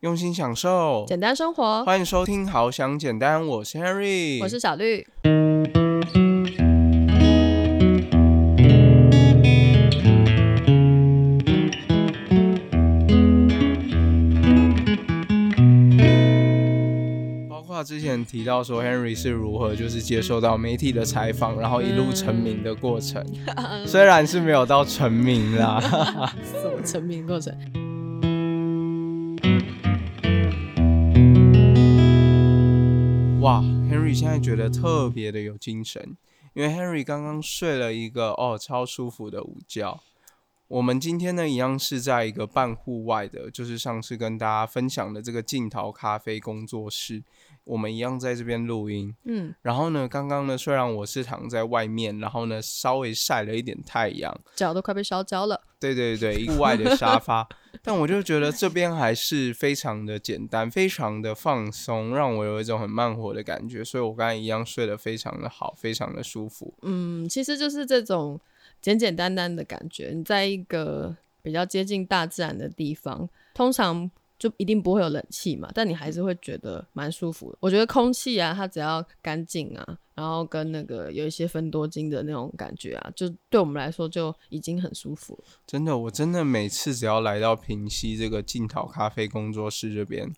用心享受，简单生活。欢迎收听《好想简单》，我是 Henry，我是小绿。包括之前提到说 Henry 是如何就是接受到媒体的采访，然后一路成名的过程，虽然是没有到成名啦，什么成名过程？哇，Henry 现在觉得特别的有精神，因为 Henry 刚刚睡了一个哦超舒服的午觉。我们今天呢一样是在一个半户外的，就是上次跟大家分享的这个镜头咖啡工作室，我们一样在这边录音。嗯，然后呢，刚刚呢虽然我是躺在外面，然后呢稍微晒了一点太阳，脚都快被烧焦了。对对对，户外的沙发，但我就觉得这边还是非常的简单，非常的放松，让我有一种很慢活的感觉，所以我刚才一样睡得非常的好，非常的舒服。嗯，其实就是这种简简单单的感觉。你在一个比较接近大自然的地方，通常就一定不会有冷气嘛，但你还是会觉得蛮舒服的。我觉得空气啊，它只要干净啊，然后跟那个有一些分多精的那种感觉啊，就对我们来说就已经很舒服了。真的，我真的每次只要来到平溪这个静讨咖啡工作室这边，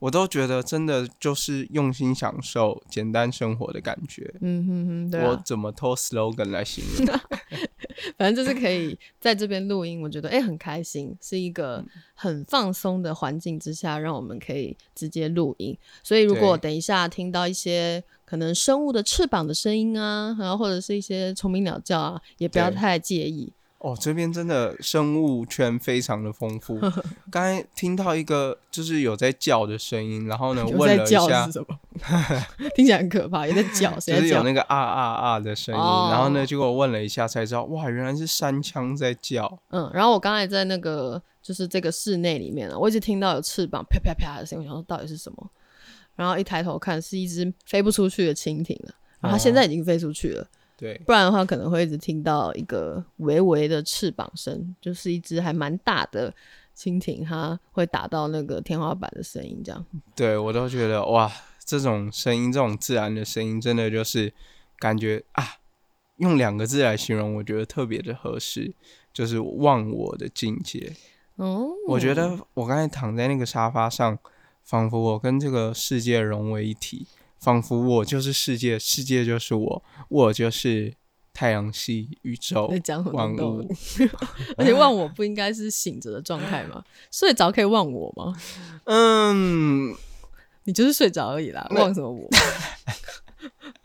我都觉得真的就是用心享受简单生活的感觉。嗯哼哼，对啊，我怎么偷 slogan 来形容？反正就是可以在这边录音，我觉得哎、很开心，是一个很放松的环境之下，让我们可以直接录音。所以如果等一下听到一些可能生物的翅膀的声音啊，然后或者是一些虫鸣鸟叫啊，也不要太介意。哦，这边真的生物圈非常的丰富。刚才听到一个就是有在叫的声音，然后呢问了一下叫是，什么？听起来很可怕，有在叫，谁就是有？那个啊啊啊的声音，哦然后呢，结果问了一下才知道，哇，原来是山枪在叫。嗯，然后我刚才在那个就是这个室内里面呢，我一直听到有翅膀啪啪啪的声音，我想说到底是什么？然后一抬头看，是一只飞不出去的蜻蜓了。然后它现在已经飞出去了，对，不然的话可能会一直听到一个微微的翅膀声，就是一只还蛮大的蜻蜓，它会打到那个天花板的声音，这样。对我都觉得哇，这种声音，这种自然的声音，真的就是感觉啊，用两个字来形容，我觉得特别的合适，就是忘我的境界。哦，我觉得我刚才躺在那个沙发上，仿佛我跟这个世界融为一体，仿佛我就是世界，世界就是我，我就是太阳系、宇宙万东物？而且忘我不应该是醒着的状态吗？睡着可以忘我吗？嗯你就是睡着而已啦，忘什么我？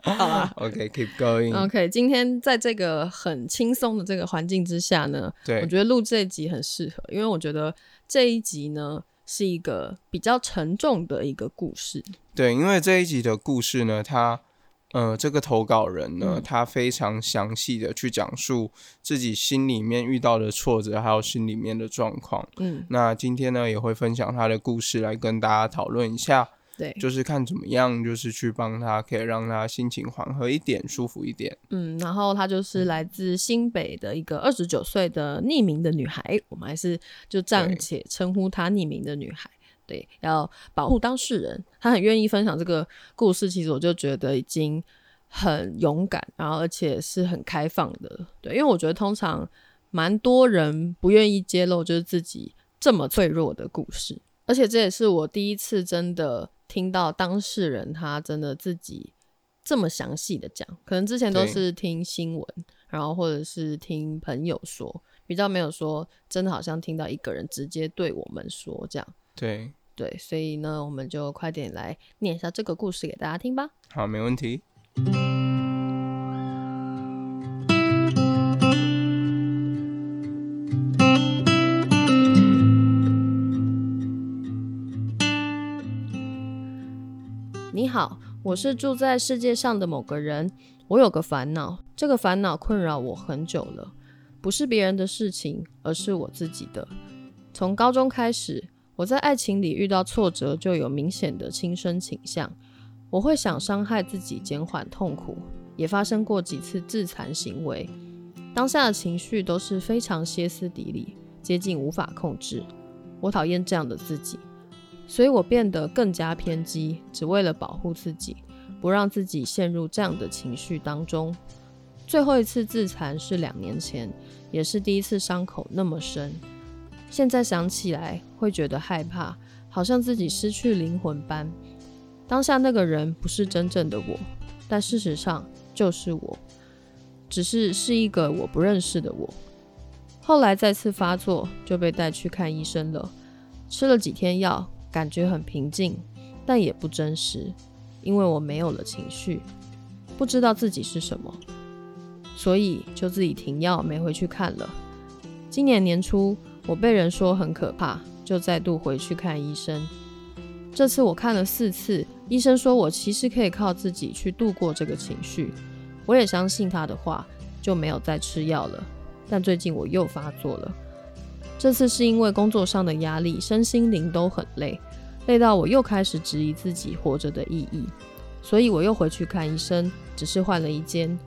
好啦。OK，keep、going，、OK，今天在这个很轻松的这个环境之下呢，对我觉得录这一集很适合，因为我觉得这一集呢是一个比较沉重的一个故事。对，因为这一集的故事呢，他呃，这个投稿人呢，嗯他非常详细的去讲述自己心里面遇到的挫折，还有心里面的状况。嗯，那今天呢，也会分享他的故事来跟大家讨论一下，对，就是看怎么样，就是去帮他，可以让他心情缓和一点，舒服一点。嗯，然后她就是来自新北的一个二十九岁的匿名的女孩，我们还是就暂且称呼她匿名的女孩。对，要保护当事人，她很愿意分享这个故事，其实我就觉得已经很勇敢，然后而且是很开放的。对，因为我觉得通常蛮多人不愿意揭露就是自己这么脆弱的故事，而且这也是我第一次真的听到当事人他真的自己这么详细的讲，可能之前都是听新闻，然后或者是听朋友说，比较没有说真的好像听到一个人直接对我们说这样。对，对，所以呢，我们就快点来念一下这个故事给大家听吧。好，没问题。好，我是住在世界上的某个人。我有个烦恼，这个烦恼困扰我很久了，不是别人的事情，而是我自己的。从高中开始，我在爱情里遇到挫折，就有明显的轻生倾向。我会想伤害自己，减缓痛苦，也发生过几次自残行为。当下的情绪都是非常歇斯底里，接近无法控制。我讨厌这样的自己。所以我变得更加偏激，只为了保护自己，不让自己陷入这样的情绪当中。最后一次自残是两年前，也是第一次伤口那么深。现在想起来会觉得害怕，好像自己失去灵魂般。当下那个人不是真正的我，但事实上就是我，只是是一个我不认识的我。后来再次发作，就被带去看医生了，吃了几天药，感觉很平静，但也不真实，因为我没有了情绪，不知道自己是什么，所以就自己停药，没回去看了。今年年初。我被人说很可怕，就再度回去看医生。这次我看了四次，医生说我其实可以靠自己去度过这个情绪。我也相信他的话，就没有再吃药了。但最近我又发作了，这次是因为工作上的压力，身心灵都很累，累到我又开始质疑自己活着的意义。所以我又回去看医生，只是换了一间。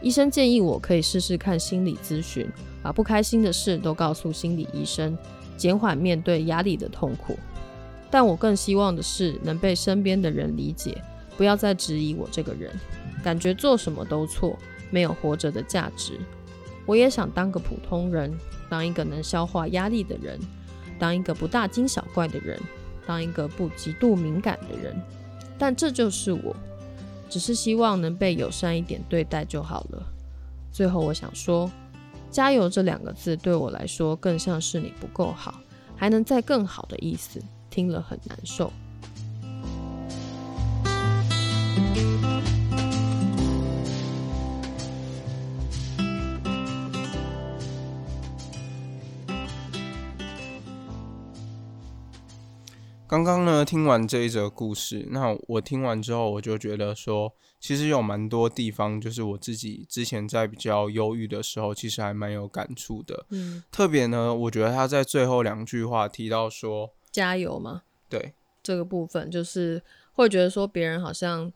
医生建议我可以试试看心理咨询。把不开心的事都告诉心理医生，减缓面对压力的痛苦。但我更希望的是能被身边的人理解，不要再质疑我这个人，感觉做什么都错，没有活着的价值。我也想当个普通人，当一个能消化压力的人，当一个不大惊小怪的人，当一个不极度敏感的人。但这就是我，只是希望能被友善一点对待就好了。最后，我想说。加油这两个字对我来说更像是你不够好，还能再更好的意思，听了很难受。刚刚呢，听完这一则故事，那我听完之后，我就觉得说，其实有蛮多地方，就是我自己之前在比较忧郁的时候，其实还蛮有感触的。嗯，特别呢，我觉得他在最后两句话提到说“加油”嘛，对这个部分，就是会觉得说别人好像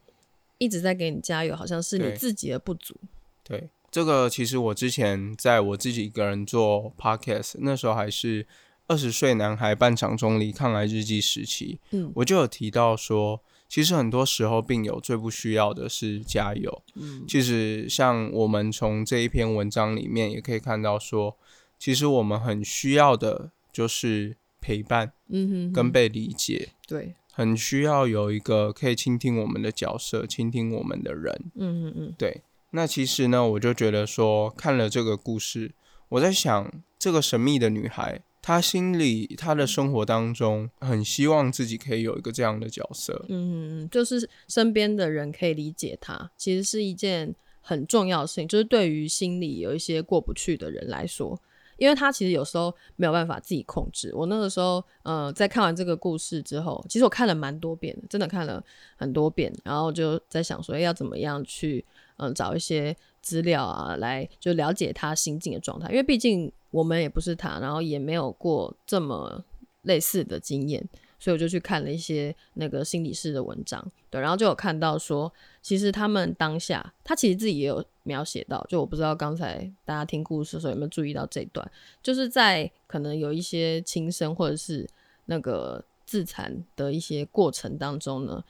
一直在给你加油，好像是你自己的不足。对，这个其实我之前在我自己一个人做 podcast，那时候还是。二十岁男孩半场中离抗癌日记时期，嗯，我就有提到说，其实很多时候病友最不需要的是加油。嗯，其实像我们从这一篇文章里面也可以看到说，其实我们很需要的就是陪伴，嗯哼，跟被理解。对，很需要有一个可以倾听我们的角色，倾听我们的人。嗯嗯嗯，对。那其实呢，我就觉得说，看了这个故事，我在想，这个神秘的女孩。他心里，他的生活当中，很希望自己可以有一个这样的角色。嗯，就是身边的人可以理解他，其实是一件很重要的事情。就是对于心里有一些过不去的人来说，因为他其实有时候没有办法自己控制。我那个时候，呃，在看完这个故事之后，其实我看了蛮多遍，真的看了很多遍，然后就在想说，要怎么样去，嗯，找一些资料啊，来就了解他心境的状态，因为毕竟。我们也不是他，然后也没有过这么类似的经验，所以我就去看了一些那个心理师的文章，对，然后就有看到说，其实他们当下，他其实自己也有描写到，就我不知道刚才大家听故事的时候有没有注意到这一段，就是在可能有一些轻生或者是那个自残的一些过程当中呢，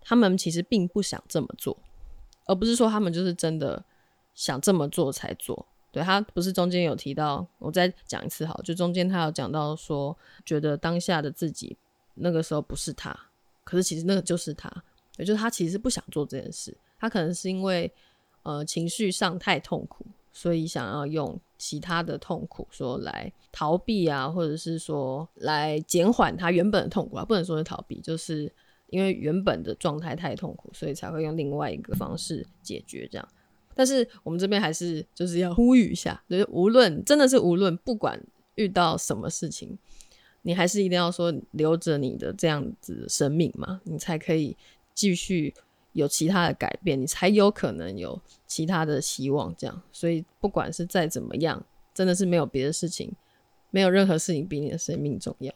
他们其实并不想这么做，而不是说他们就是真的想这么做才做。对他不是中间有提到，我再讲一次好，就中间他有讲到说，觉得当下的自己那个时候不是他，可是其实那个就是他，也就是他其实不想做这件事，他可能是因为呃情绪上太痛苦，所以想要用其他的痛苦说来逃避啊，或者是说来减缓他原本的痛苦啊，不能说是逃避，就是因为原本的状态太痛苦，所以才会用另外一个方式解决这样。但是我们这边还是就是要呼吁一下，就是无论真的是无论不管遇到什么事情，你还是一定要说留着你的这样子生命嘛，你才可以继续有其他的改变，你才有可能有其他的希望。这样，所以不管是再怎么样，真的是没有别的事情，没有任何事情比你的生命重要。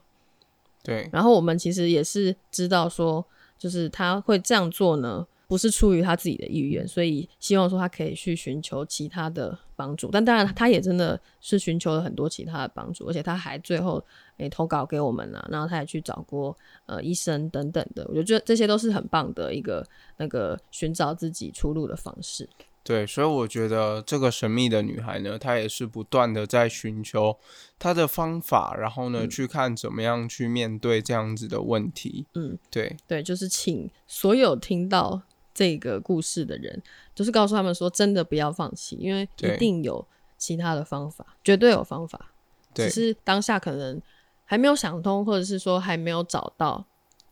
对。然后我们其实也是知道说，就是他会这样做呢。不是出于他自己的意愿，所以希望说他可以去寻求其他的帮助。但当然，他也真的是寻求了很多其他的帮助，而且他还最后诶投稿给我们了，然后他也去找过呃医生等等的。我觉得这些都是很棒的一个那个寻找自己出路的方式。对，所以我觉得这个神秘的女孩呢，她也是不断的在寻求她的方法，然后呢，去看怎么样去面对这样子的问题。嗯，对，对，就是请所有听到这个故事的人，就是告诉他们说，真的不要放弃，因为一定有其他的方法，绝对有方法，只是当下可能还没有想通，或者是说还没有找到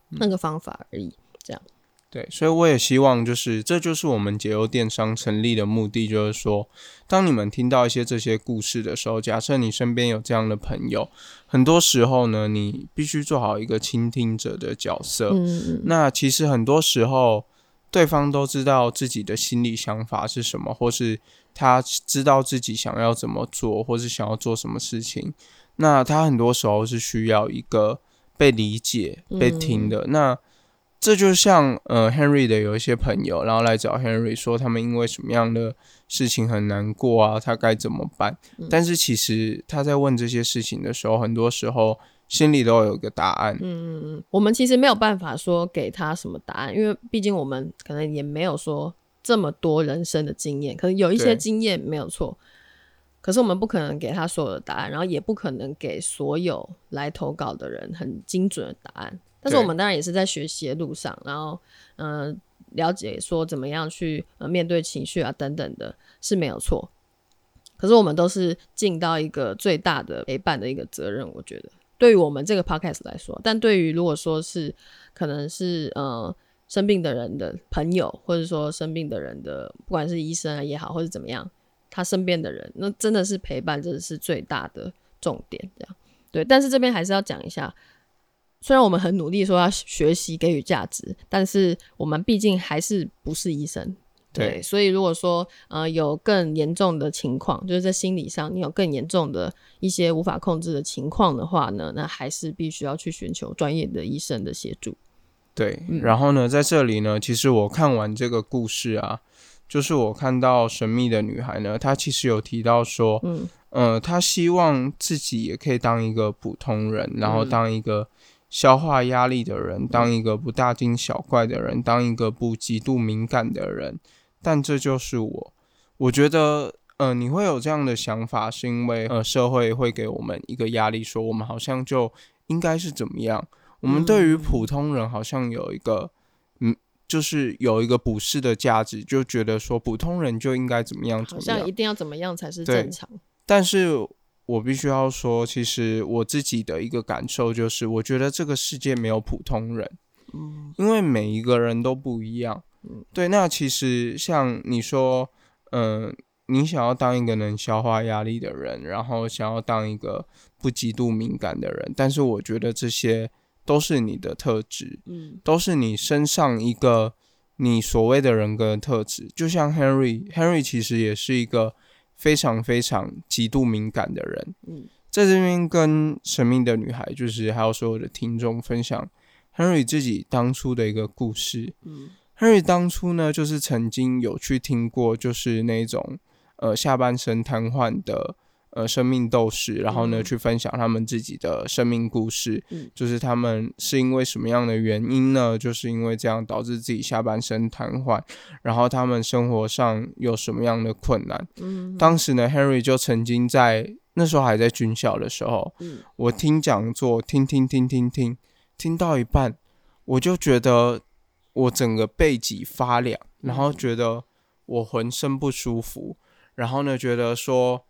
那个方法而已。这样。对，所以我也希望，就是这就是我们解忧电商成立的目的，就是说，当你们听到一些这些故事的时候，假设你身边有这样的朋友，很多时候呢，你必须做好一个倾听者的角色。嗯那其实很多时候，对方都知道自己的心理想法是什么，或是他知道自己想要怎么做，或是想要做什么事情。那他很多时候是需要一个被理解、被听的。那这就像呃，Henry 的有一些朋友，然后来找 Henry 说他们因为什么样的事情很难过啊，他该怎么办？但是其实他在问这些事情的时候，很多时候心里都有一个答案。嗯嗯嗯，我们其实没有办法说给他什么答案，因为毕竟我们可能也没有说这么多人生的经验，可能有一些经验没有错，可是我们不可能给他所有的答案，然后也不可能给所有来投稿的人很精准的答案。但是我们当然也是在学习的路上，然后嗯，了解说怎么样去呃面对情绪啊等等的，是没有错。可是我们都是尽到一个最大的陪伴的一个责任，我觉得对于我们这个 podcast 来说，但对于如果说是可能是呃生病的人的朋友，或者说生病的人的不管是医生啊也好，或者怎么样，他身边的人，那真的是陪伴，真的是最大的重点。这样对，但是这边还是要讲一下。虽然我们很努力说要学习给予价值，但是我们毕竟还是不是医生，对，所以如果说呃有更严重的情况，就是在心理上你有更严重的一些无法控制的情况的话呢，那还是必须要去寻求专业的医生的协助。对，然后呢，在这里呢，其实我看完这个故事啊，就是我看到神秘的女孩呢，她其实有提到说，嗯，呃，她希望自己也可以当一个普通人，然后当一个。消化压力的人，当一个不大惊小怪的人，当一个不极度敏感的人，但这就是我。我觉得，呃，你会有这样的想法，是因为呃，社会会给我们一个压力，说我们好像就应该是怎么样。我们对于普通人好像有一个，嗯，就是有一个普世的价值，就觉得说普通人就应该怎么样，好像一定要怎么样才是正常。但是。我必须要说，其实我自己的一个感受就是，我觉得这个世界没有普通人，嗯，因为每一个人都不一样，嗯，对。那其实像你说，嗯，你想要当一个能消化压力的人，然后想要当一个不极度敏感的人，但是我觉得这些都是你的特质，嗯，都是你身上一个你所谓的人格特质。就像 Henry，Henry 其实也是一个。非常非常极度敏感的人，嗯，在这边跟神秘的女孩，就是还有所有的听众分享 Henry 自己当初的一个故事。嗯，Henry 当初呢，就是曾经有去听过，就是那种呃下半身瘫痪的。呃，生命斗士，然后呢，去分享他们自己的生命故事，就是他们是因为什么样的原因呢？就是因为这样导致自己下半身瘫痪，然后他们生活上有什么样的困难？嗯，当时呢，Henry 就曾经在那时候还在军校的时候，嗯，我听讲座，听听听听听，听到一半，我就觉得我整个背脊发凉，然后觉得我浑身不舒服，然后呢，觉得说。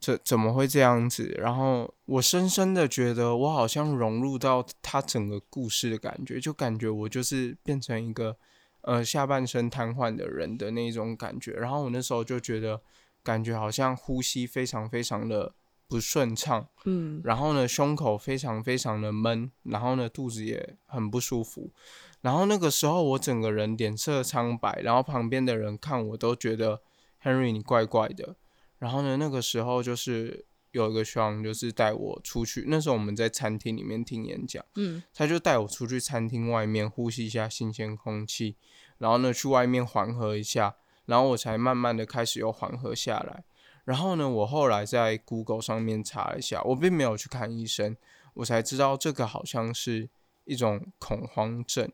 这怎么会这样子？然后我深深的觉得，我好像融入到他整个故事的感觉，就感觉我就是变成一个呃下半身瘫痪的人的那种感觉。然后我那时候就觉得，感觉好像呼吸非常非常的不顺畅，嗯，然后呢胸口非常非常的闷，然后呢肚子也很不舒服。然后那个时候我整个人脸色苍白，然后旁边的人看我都觉得 Henry 你怪怪的。然后呢，那个时候就是有一个学长，就是带我出去。那时候我们在餐厅里面听演讲，嗯，他就带我出去餐厅外面呼吸一下新鲜空气。然后呢去外面缓和一下，然后我才慢慢的开始又缓和下来。然后呢，我后来在 Google 上面查了一下，我并没有去看医生，我才知道这个好像是一种恐慌症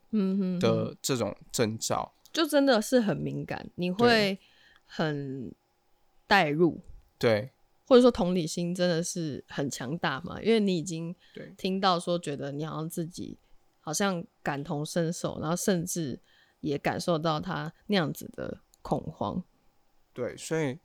的这种征兆。就真的是很敏感，你会很代入，对或者说同理心真的是很强大嘛？因为你已经对听到说，觉得你好像自己好像感同身受，然后甚至也感受到他那样子的恐慌。对，所以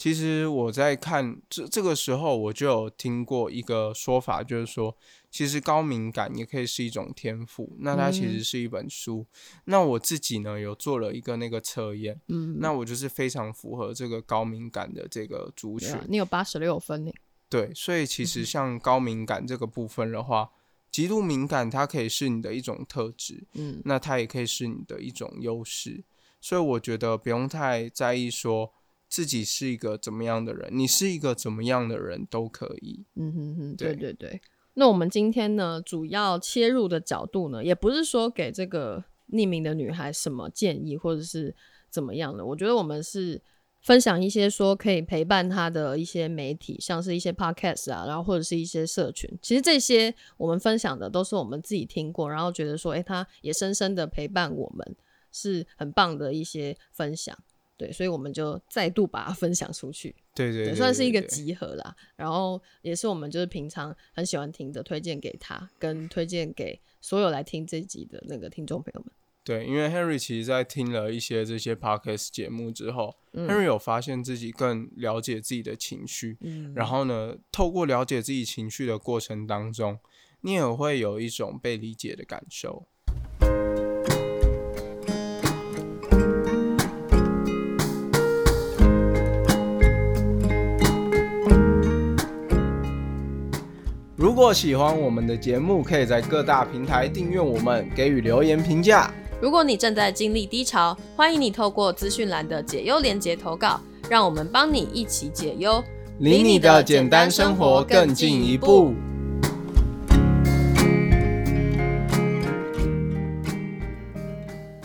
其实我在看这这个时候，我就有听过一个说法，就是说，其实高敏感也可以是一种天赋。那它其嗯实是一本书。那我自己呢，有做了一个那个测验，嗯，那我就是非常符合这个高敏感的这个族群啊。你有八十六分呢。对，所以其实像高敏感这个部分的话，极度敏感它可以是你的一种特质，嗯那它也可以是你的一种优势。所以我觉得不用太在意说自己是一个怎么样的人，你是一个怎么样的人都可以。嗯哼哼，对对对对。那我们今天呢，主要切入的角度呢，也不是说给这个匿名的女孩什么建议，或者是怎么样的。我觉得我们是分享一些说可以陪伴她的一些媒体，像是一些 podcast 啊，然后或者是一些社群。其实这些我们分享的都是我们自己听过，然后觉得说，诶，她也深深的陪伴我们，是很棒的一些分享。对，所以我们就再度把它分享出去。对，对对对，算是一个集合啦。然后也是我们就是平常很喜欢听的，推荐给他，跟推荐给所有来听这集的那个听众朋友们。对，因为 Henry 其实在听了一些这些 podcast 节目之后、h e n r y 有发现自己更了解自己的情绪，嗯，然后呢，透过了解自己情绪的过程当中，你也会有一种被理解的感受。果喜欢我们的节目，可以在各大平台订阅我们，给予留言评价。如果你正在经历低潮，欢迎你透过资讯栏的解忧连接投稿，让我们帮你一起解忧，离你的简单生活更进一步。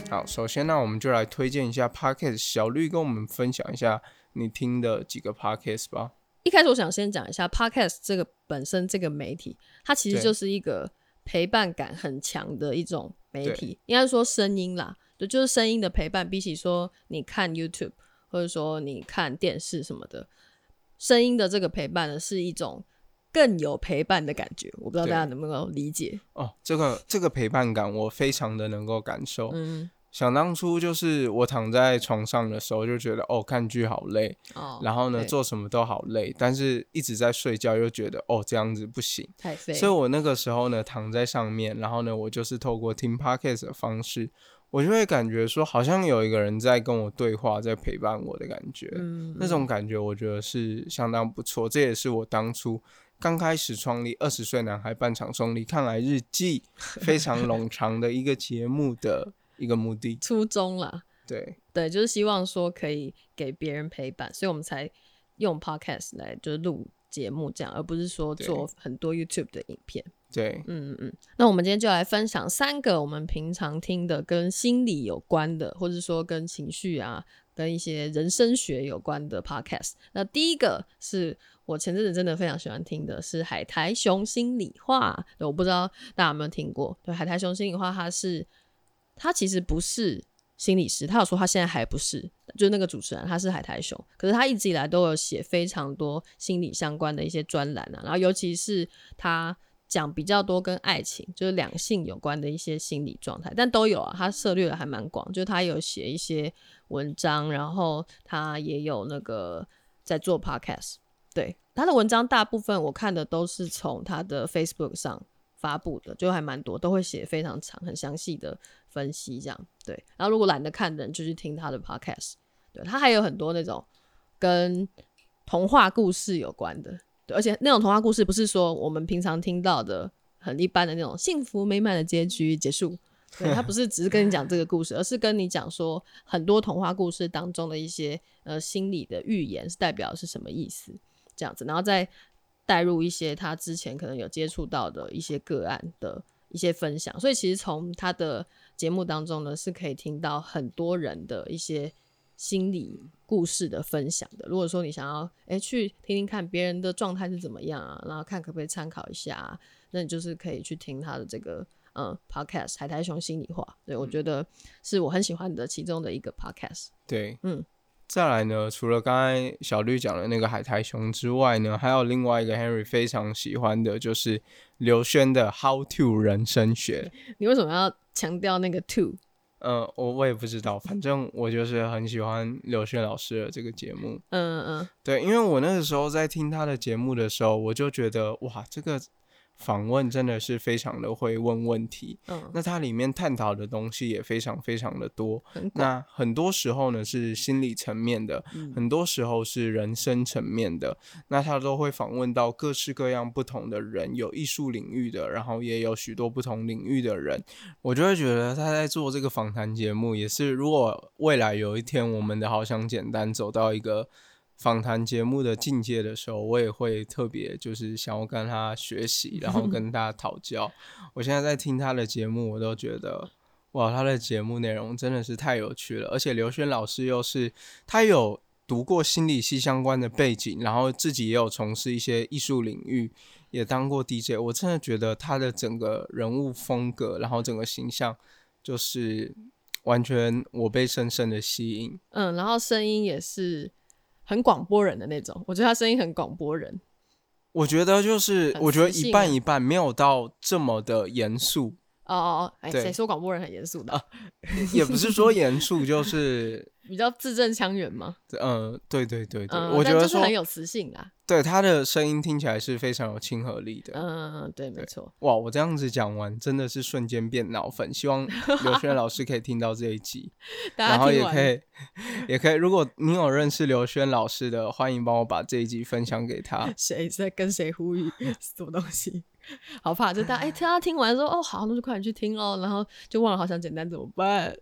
好，首先呢，我们就来推荐一下 podcast。小绿跟我们分享一下你听的几个 podcast 吧。一开始我想先讲一下 Podcast 这个本身这个媒体，它其实就是一个陪伴感很强的一种媒体，应该说声音啦，对就是声音的陪伴，比起说你看 YouTube 或者说你看电视什么的，声音的这个陪伴呢是一种更有陪伴的感觉。我不知道大家能不能够理解？哦，这个这个陪伴感我非常的能够感受。嗯，想当初就是我躺在床上的时候就觉得哦看剧好累，哦，然后呢做什么都好累，但是一直在睡觉又觉得哦这样子不行，太废，所以我那个时候呢躺在上面，然后呢我就是透过听 podcast 的方式，我就会感觉说好像有一个人在跟我对话，在陪伴我的感觉，嗯，那种感觉我觉得是相当不错，这也是我当初。刚开始创立《二十岁男孩半场送礼看来日记》非常冗长的一个节目的一个目的，初衷啦，对对，就是希望说可以给别人陪伴，所以我们才用 podcast 来就是录节目这样，而不是说做很多 YouTube 的影片。对，嗯嗯嗯。那我们今天就来分享三个我们平常听的跟心理有关的，或者说跟情绪啊、跟一些人生学有关的 podcast。那第一个是我前阵子真的非常喜欢听的，是海苔熊心里话。对我不知道大家有没有听过？对，海苔熊心里话，它是他其实不是心理师，他有说他现在还不是，就是那个主持人他是海苔熊，可是他一直以来都有写非常多心理相关的一些专栏啊，然后尤其是他讲比较多跟爱情，就是两性有关的一些心理状态，但都有啊，他涉猎的还蛮广，就是他有写一些文章，然后他也有那个在做 podcast，对他的文章大部分我看的都是从他的 Facebook 上发布的，就还蛮多，都会写非常长、很详细的分析这样。对，然后如果懒得看的人，就去听他的 podcast。对他还有很多那种跟童话故事有关的，对，而且那种童话故事不是说我们平常听到的很一般的那种幸福美满的结局结束。对，他不是只是跟你讲这个故事，而是跟你讲说很多童话故事当中的一些呃心理的预言是代表是什么意思，这样子，然后再带入一些他之前可能有接触到的一些个案的一些分享，所以其实从他的节目当中呢，是可以听到很多人的一些心理故事的分享的。如果说你想要诶去听听看别人的状态是怎么样啊，然后看可不可以参考一下、啊，那你就是可以去听他的这个嗯 podcast《海苔熊心里话》。对我觉得是我很喜欢的其中的一个 podcast。对，嗯。再来呢，除了刚才小绿讲的那个海苔熊之外呢，还有另外一个 Henry 非常喜欢的，就是刘轩的《How to 人生学》。你为什么要强调那个 to？呃，我我也不知道，反正我就是很喜欢刘轩老师的这个节目。嗯嗯，对，因为我那个时候在听他的节目的时候，我就觉得哇，这个。访问真的是非常的会问问题，嗯，那它里面探讨的东西也非常非常的多。很那很多时候呢是心理层面的，嗯很多时候是人生层面的。那他都会访问到各式各样不同的人，有艺术领域的，然后也有许多不同领域的人。我就会觉得他在做这个访谈节目，也是如果未来有一天我们的好想简单走到一个。访谈节目的境界的时候，我也会特别就是想要跟他学习，然后 跟大家讨教。我现在在听他的节目，我都觉得哇，他的节目内容真的是太有趣了。而且刘轩老师又是他有读过心理系相关的背景，然后自己也有从事一些艺术领域，也当过 DJ。我真的觉得他的整个人物风格，然后整个形象，就是完全我被深深的吸引。嗯，然后声音也是很广播人的那种，我觉得他声音很广播人。我觉得就是，我觉得一半一半，没有到这么的严肃，哦哦哦，哎，谁说广播人很严肃的？也不是说严肃，就 是，比较字正腔圆吗？嗯，对对对对，嗯，我觉得是很，有磁性啦。对他的声音听起来是非常有亲和力的。嗯嗯嗯，对，没错。哇，我这样子讲完，真的是瞬间变脑粉。希望 刘轩老师可以听到这一集，然后也可以，也可以。如果你有认识刘轩老师的，欢迎帮我把这一集分享给他。谁在跟谁呼吁什么东西？好怕，就大家哎，听他听完说哦好，那就快点去听哦，然后就忘了好想简单怎么办？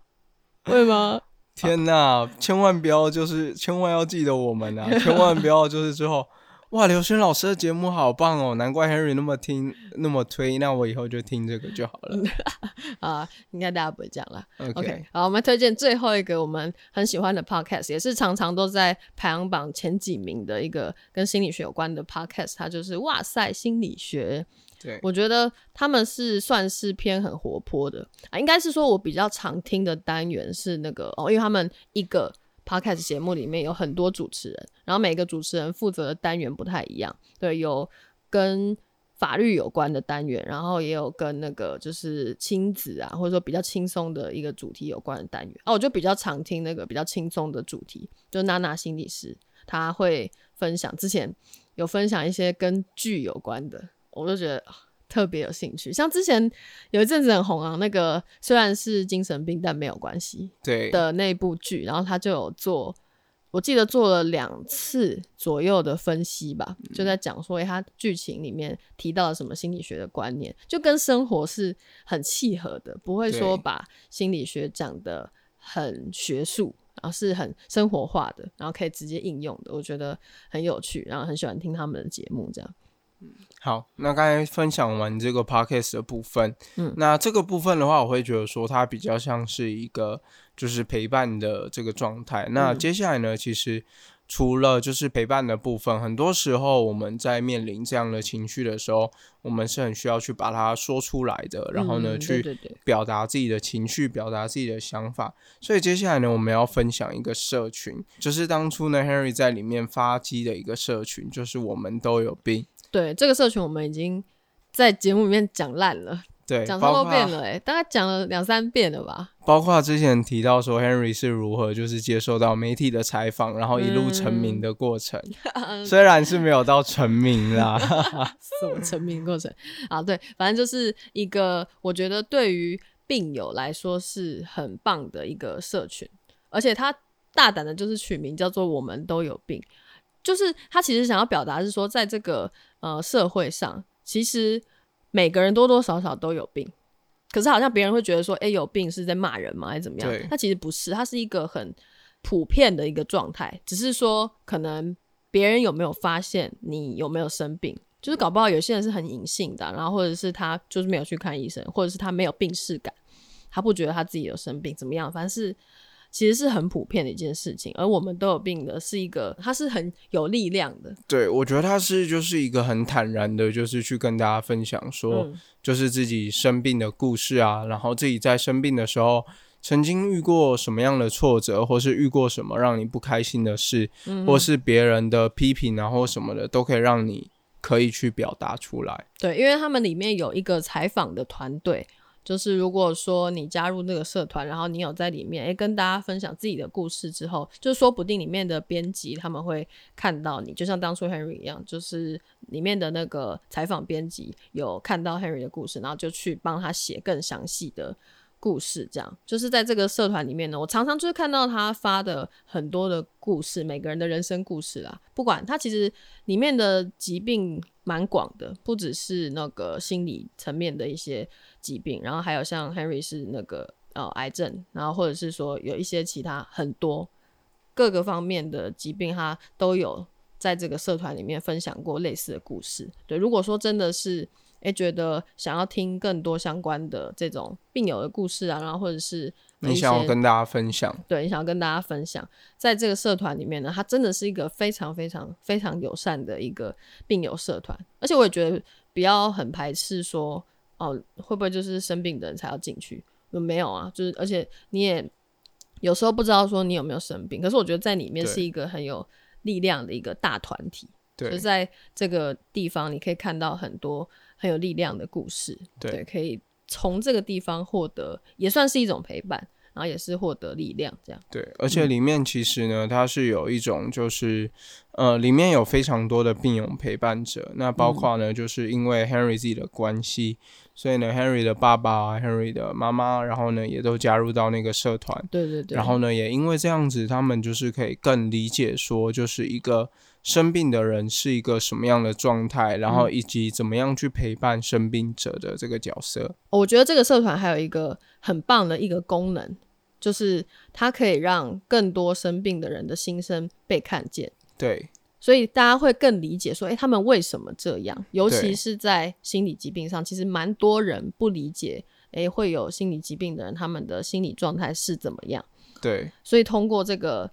会吗？天哪，千万不要，就是千万要记得我们啊！千万不要就是之后，哇，刘轩老师的节目好棒哦，难怪 Henry 那么听那么推，那我以后就听这个就好了。啊，应该大家不会这样啦。OK，, OK，好，我们推荐最后一个我们很喜欢的 podcast，也是常常都在排行榜前几名的一个跟心理学有关的 podcast，它就是哇塞心理学。对，我觉得他们是算是偏很活泼的啊，应该是说我比较常听的单元是那个哦，因为他们一个 podcast 节目里面有很多主持人，然后每个主持人负责的单元不太一样，对，有跟法律有关的单元，然后也有跟那个就是亲子啊，或者说比较轻松的一个主题有关的单元。哦、我就比较常听那个比较轻松的主题，就娜娜心理师，他会分享之前有分享一些跟剧有关的，我就觉得。啊特别有兴趣，像之前有一阵子很红啊，那个虽然是精神病，但没有关系对，的那部剧，然后他就有做，我记得做了两次左右的分析吧，就在讲说，诶，他剧情里面提到了什么心理学的观念，就跟生活是很契合的，不会说把心理学讲的很学术，然后是很生活化的，然后可以直接应用的，我觉得很有趣，然后很喜欢听他们的节目，这样。好，那刚才分享完这个 podcast 的部分，嗯那这个部分的话，我会觉得说它比较像是一个就是陪伴的这个状态。那嗯接下来呢，其实除了就是陪伴的部分，很多时候我们在面临这样的情绪的时候，我们是很需要去把它说出来的，然后呢，嗯去对对对表达自己的情绪，表达自己的想法。所以接下来呢，我们要分享一个社群，就是当初呢 Henry 在里面发迹的一个社群，就是我们都有病。对，这个社群我们已经在节目里面讲烂了，对，讲超多遍了哎、大概讲了两三遍了吧。包括之前提到说 Henry 是如何就是接受到媒体的采访，然后一路成名的过程，虽然是没有到成名啦，什么成名过程啊？对，反正就是一个我觉得对于病友来说是很棒的一个社群，而且他大胆的就是取名叫做“我们都有病”，就是他其实想要表达是说，在这个呃社会上，其实每个人多多少少都有病。可是好像别人会觉得说，哎、有病是在骂人吗，还是怎么样对？那其实不是，它是一个很普遍的一个状态，只是说可能别人有没有发现你有没有生病，就是搞不好有些人是很隐性的，然后或者是他就是没有去看医生，或者是他没有病视感，他不觉得他自己有生病怎么样，反正是其实是很普遍的一件事情。而我们都有病的是一个，他是很有力量的。对，我觉得他是就是一个很坦然的，就是去跟大家分享说，嗯就是自己生病的故事啊，然后自己在生病的时候。曾经遇过什么样的挫折，或是遇过什么让你不开心的事，嗯或是别人的批评啊，或什么的，都可以让你可以去表达出来。对，因为他们里面有一个采访的团队，就是如果说你加入那个社团，然后你有在里面，诶，跟大家分享自己的故事之后，就说不定里面的编辑他们会看到你，就像当初 Henry 一样，就是里面的那个采访编辑有看到 Henry 的故事，然后就去帮他写更详细的。故事这样，就是在这个社团里面呢，我常常就是看到他发的很多的故事，每个人的人生故事啦。不管他其实里面的疾病蛮广的，不只是那个心理层面的一些疾病，然后还有像 Henry 是那个呃癌症，然后或者是说有一些其他很多各个方面的疾病，他都有在这个社团里面分享过类似的故事。对，如果说真的是。诶，觉得想要听更多相关的这种病友的故事啊，然后或者是你想要跟大家分享，对你想要跟大家分享，在这个社团里面呢，它真的是一个非常非常非常友善的一个病友社团，而且我也觉得不要很排斥说，哦，会不会就是生病的人才要进去？没有啊，就是而且你也有时候不知道说你有没有生病，可是我觉得在里面是一个很有力量的一个大团体，对，就在这个地方你可以看到很多。很有力量的故事，对，可以从这个地方获得，也算是一种陪伴，然后也是获得力量，这样。对，而且里面其实呢，它是有一种，就是呃，里面有非常多的病友陪伴者，那包括呢，就是因为 Henry 自己的关系，所以呢，Henry 的爸爸、Henry 的妈妈，然后呢，也都加入到那个社团，对对对，然后呢，也因为这样子，他们就是可以更理解说，就是一个。生病的人是一个什么样的状态，然后以及怎么样去陪伴生病者的这个角色。我觉得这个社团还有一个很棒的一个功能，就是它可以让更多生病的人的心声被看见。对，所以大家会更理解说，诶，他们为什么这样？尤其是在心理疾病上，其实蛮多人不理解，诶，会有心理疾病的人，他们的心理状态是怎么样？对，所以通过这个。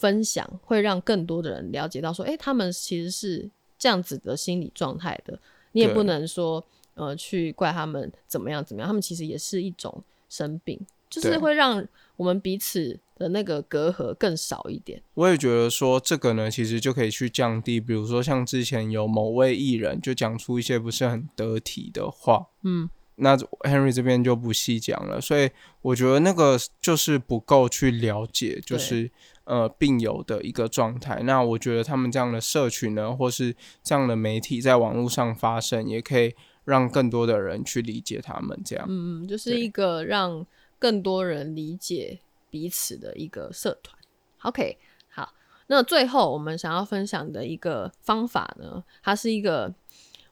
分享会让更多的人了解到，说，诶，他们其实是这样子的心理状态的。你也不能说，呃，去怪他们怎么样怎么样，他们其实也是一种生病，就是会让我们彼此的那个隔阂更少一点。我也觉得说，这个呢，其实就可以去降低，比如说像之前有某位艺人就讲出一些不是很得体的话，嗯。那 Henry 这边就不细讲了，所以我觉得那个就是不够去了解，就是呃病友的一个状态。那我觉得他们这样的社群呢，或是这样的媒体在网络上发声，也可以让更多的人去理解他们。这样，嗯嗯，就是一个让更多人理解彼此的一个社团。OK，好，那最后我们想要分享的一个方法呢，它是一个。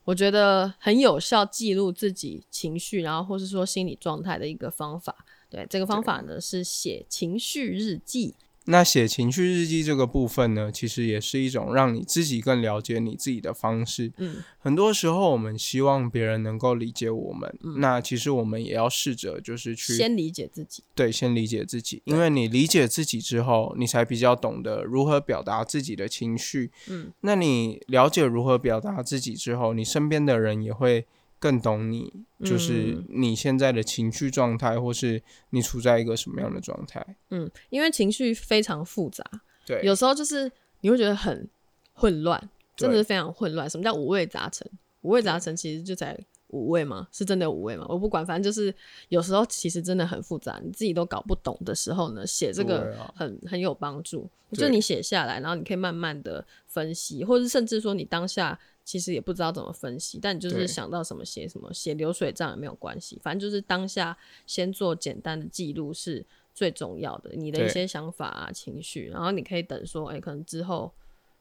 我觉得很有效记录自己情绪，然后或是说心理状态的一个方法。对，这个方法呢是写情绪日记。那写情绪日记这个部分呢，其实也是一种让你自己更了解你自己的方式。嗯，很多时候我们希望别人能够理解我们，那其实我们也要试着就是去先理解自己。对，先理解自己，因为你理解自己之后，你才比较懂得如何表达自己的情绪。嗯，那你了解如何表达自己之后，你身边的人也会。更懂你，就是你现在的情绪状态，或是你处在一个什么样的状态？嗯，因为情绪非常复杂，对，有时候就是你会觉得很混乱，真的是非常混乱。什么叫五味杂陈？五味杂陈其实就在五味吗？是真的五味吗？我不管，反正就是有时候其实真的很复杂，你自己都搞不懂的时候呢，写这个很很有帮助。就你写下来，然后你可以慢慢的分析，或者甚至说你当下。其实也不知道怎么分析，但你就是想到什么写什么，写流水账也没有关系，反正就是当下先做简单的记录是最重要的，你的一些想法啊、情绪，然后你可以等说，哎，可能之后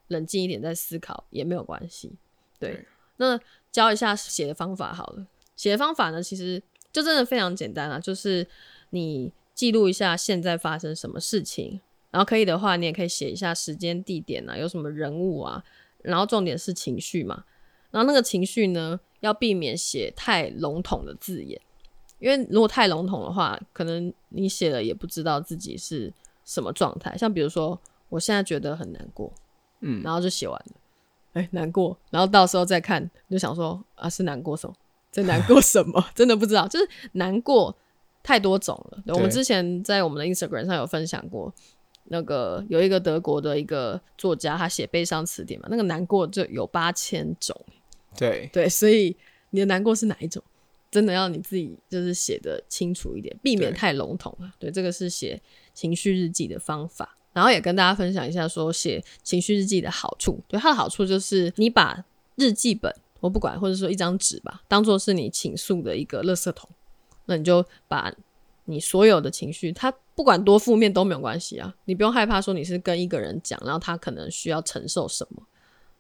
冷静一点再思考也没有关系。对，那教一下写的方法好了，写的方法呢，其实就真的非常简单啊，就是你记录一下现在发生什么事情，然后可以的话，你也可以写一下时间、地点啊，有什么人物啊。然后重点是情绪嘛，然后那个情绪呢，要避免写太笼统的字眼，因为如果太笼统的话，可能你写了也不知道自己是什么状态。像比如说，我现在觉得很难过，嗯，然后就写完了，哎、难过，然后到时候再看，就想说啊，是难过什么？在难过什么？真的不知道，就是难过太多种了。我们之前在我们的 Instagram 上有分享过，那个有一个德国的一个作家，他写悲伤词典嘛，那个难过就有八千种。对，对，所以你的难过是哪一种？真的要你自己就是写的清楚一点，避免太笼统了。对，这个是写情绪日记的方法。然后也跟大家分享一下，说写情绪日记的好处。对，它的好处就是你把日记本，我不管，或者说一张纸吧，当做是你倾诉的一个垃圾桶，那你就把你所有的情绪，它不管多负面都没有关系啊，你不用害怕说你是跟一个人讲，然后他可能需要承受什么。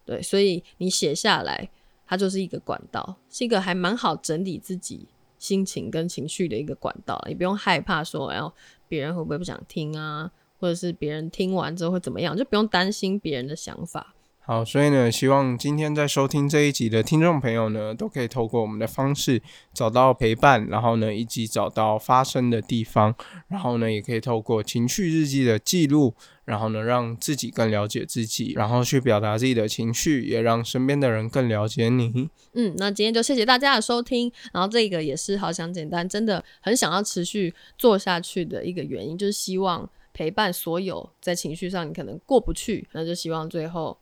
对，所以你写下来，它就是一个管道，是一个还蛮好整理自己心情跟情绪的一个管道。你不用害怕说，哎呦，别人会不会不想听啊，或者是别人听完之后会怎么样，就不用担心别人的想法。好，所以呢，希望今天在收听这一集的听众朋友呢，都可以透过我们的方式找到陪伴，然后呢，以及找到发生的地方，然后呢，也可以透过情绪日记的记录，然后呢，让自己更了解自己，然后去表达自己的情绪，也让身边的人更了解你。嗯，那今天就谢谢大家的收听。然后这个也是好想简单，真的很想要持续做下去的一个原因，就是希望陪伴所有在情绪上你可能过不去，那就希望最后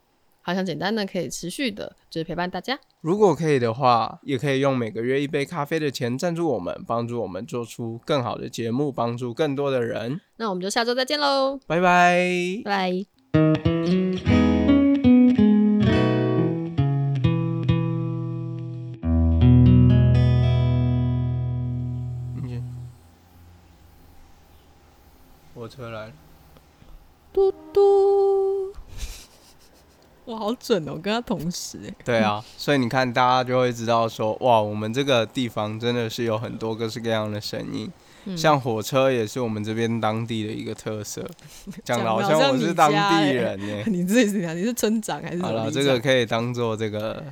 好像简单的可以持续的，就是陪伴大家。如果可以的话，也可以用每个月一杯咖啡的钱赞助我们，帮助我们做出更好的节目，帮助更多的人。那我们就下周再见喽，拜拜。拜拜。你火车来了。嘟嘟，哇，好准哦，我跟他同时哎。对啊，所以你看，大家就会知道说，哇，我们这个地方真的是有很多各式各样的声音，嗯像火车也是我们这边当地的一个特色。讲的好像我是当地人呢、你自己是哪？你是村长还是好了，这个可以当做这个